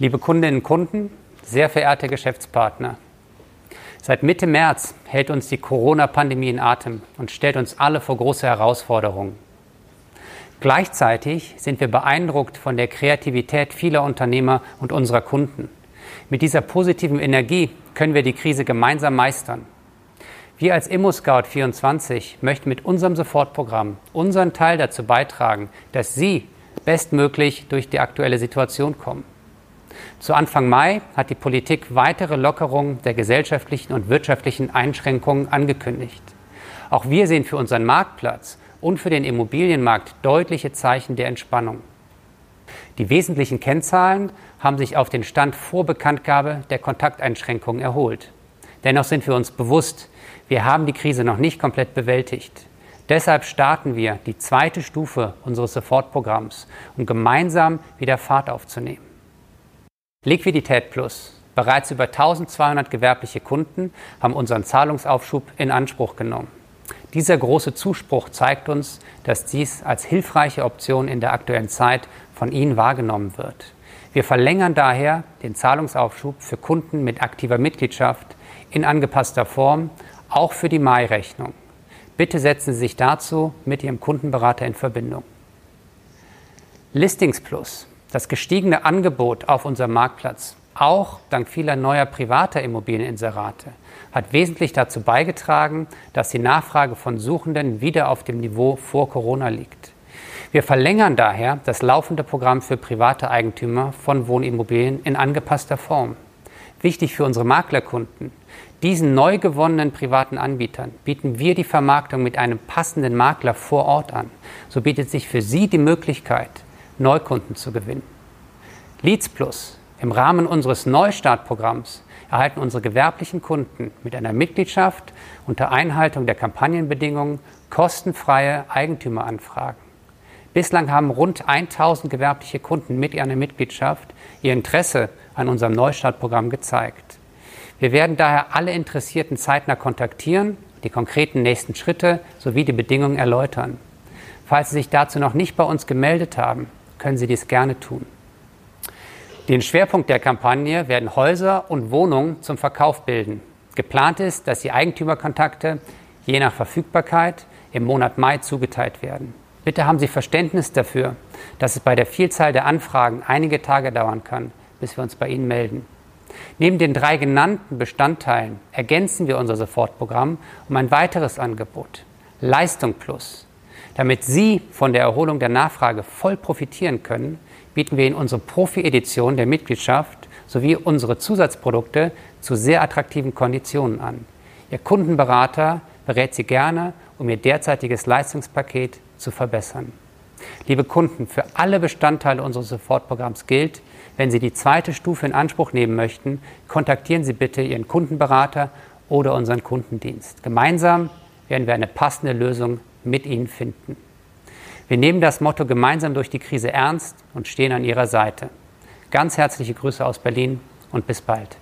Liebe Kundinnen und Kunden, sehr verehrte Geschäftspartner, seit Mitte März hält uns die Corona-Pandemie in Atem und stellt uns alle vor große Herausforderungen. Gleichzeitig sind wir beeindruckt von der Kreativität vieler Unternehmer und unserer Kunden. Mit dieser positiven Energie können wir die Krise gemeinsam meistern. Wir als ImmoScout24 möchten mit unserem Sofortprogramm unseren Teil dazu beitragen, dass Sie bestmöglich durch die aktuelle Situation kommen. Zu Anfang Mai hat die Politik weitere Lockerungen der gesellschaftlichen und wirtschaftlichen Einschränkungen angekündigt. Auch wir sehen für unseren Marktplatz und für den Immobilienmarkt deutliche Zeichen der Entspannung. Die wesentlichen Kennzahlen haben sich auf den Stand vor Bekanntgabe der Kontakteinschränkungen erholt. Dennoch sind wir uns bewusst, wir haben die Krise noch nicht komplett bewältigt. Deshalb starten wir die zweite Stufe unseres Sofortprogramms, um gemeinsam wieder Fahrt aufzunehmen. Liquidität Plus. Bereits über 1200 gewerbliche Kunden haben unseren Zahlungsaufschub in Anspruch genommen. Dieser große Zuspruch zeigt uns, dass dies als hilfreiche Option in der aktuellen Zeit von Ihnen wahrgenommen wird. Wir verlängern daher den Zahlungsaufschub für Kunden mit aktiver Mitgliedschaft in angepasster Form, auch für die Mai-Rechnung. Bitte setzen Sie sich dazu mit Ihrem Kundenberater in Verbindung. Listings Plus. Das gestiegene Angebot auf unserem Marktplatz, auch dank vieler neuer privater Immobilieninserate, hat wesentlich dazu beigetragen, dass die Nachfrage von Suchenden wieder auf dem Niveau vor Corona liegt. Wir verlängern daher das laufende Programm für private Eigentümer von Wohnimmobilien in angepasster Form. Wichtig für unsere Maklerkunden. Diesen neu gewonnenen privaten Anbietern bieten wir die Vermarktung mit einem passenden Makler vor Ort an. So bietet sich für Sie die Möglichkeit, Neukunden zu gewinnen. Leads Plus. Im Rahmen unseres Neustartprogramms erhalten unsere gewerblichen Kunden mit einer Mitgliedschaft unter Einhaltung der Kampagnenbedingungen kostenfreie Eigentümeranfragen. Bislang haben rund 1000 gewerbliche Kunden mit einer Mitgliedschaft ihr Interesse an unserem Neustartprogramm gezeigt. Wir werden daher alle Interessierten zeitnah kontaktieren, die konkreten nächsten Schritte sowie die Bedingungen erläutern. Falls Sie sich dazu noch nicht bei uns gemeldet haben, können Sie dies gerne tun. Den Schwerpunkt der Kampagne werden Häuser und Wohnungen zum Verkauf bilden. Geplant ist, dass die Eigentümerkontakte je nach Verfügbarkeit im Monat Mai zugeteilt werden. Bitte haben Sie Verständnis dafür, dass es bei der Vielzahl der Anfragen einige Tage dauern kann, bis wir uns bei Ihnen melden. Neben den drei genannten Bestandteilen ergänzen wir unser Sofortprogramm um ein weiteres Angebot, Leistung Plus. Damit Sie von der Erholung der Nachfrage voll profitieren können, bieten wir Ihnen unsere Profi-Edition der Mitgliedschaft sowie unsere Zusatzprodukte zu sehr attraktiven Konditionen an. Ihr Kundenberater berät Sie gerne, um Ihr derzeitiges Leistungspaket zu verbessern. Liebe Kunden, für alle Bestandteile unseres Sofortprogramms gilt, wenn Sie die zweite Stufe in Anspruch nehmen möchten, kontaktieren Sie bitte Ihren Kundenberater oder unseren Kundendienst. Gemeinsam werden wir eine passende Lösung mit ihnen finden. Wir nehmen das Motto gemeinsam durch die Krise ernst und stehen an ihrer Seite. Ganz herzliche Grüße aus Berlin und bis bald.